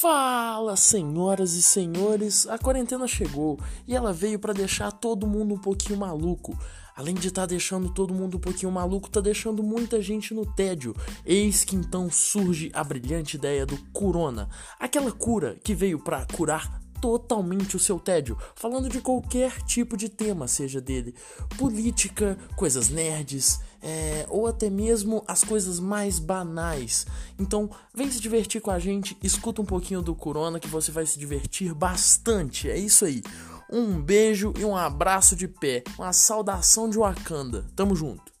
Fala, senhoras e senhores, a quarentena chegou e ela veio para deixar todo mundo um pouquinho maluco. Além de estar tá deixando todo mundo um pouquinho maluco, tá deixando muita gente no tédio. Eis que então surge a brilhante ideia do Corona, aquela cura que veio para curar totalmente o seu tédio, falando de qualquer tipo de tema, seja dele política, coisas nerds, é, ou até mesmo as coisas mais banais. Então, vem se divertir com a gente, escuta um pouquinho do Corona que você vai se divertir bastante. É isso aí. Um beijo e um abraço de pé, uma saudação de Wakanda. Tamo junto.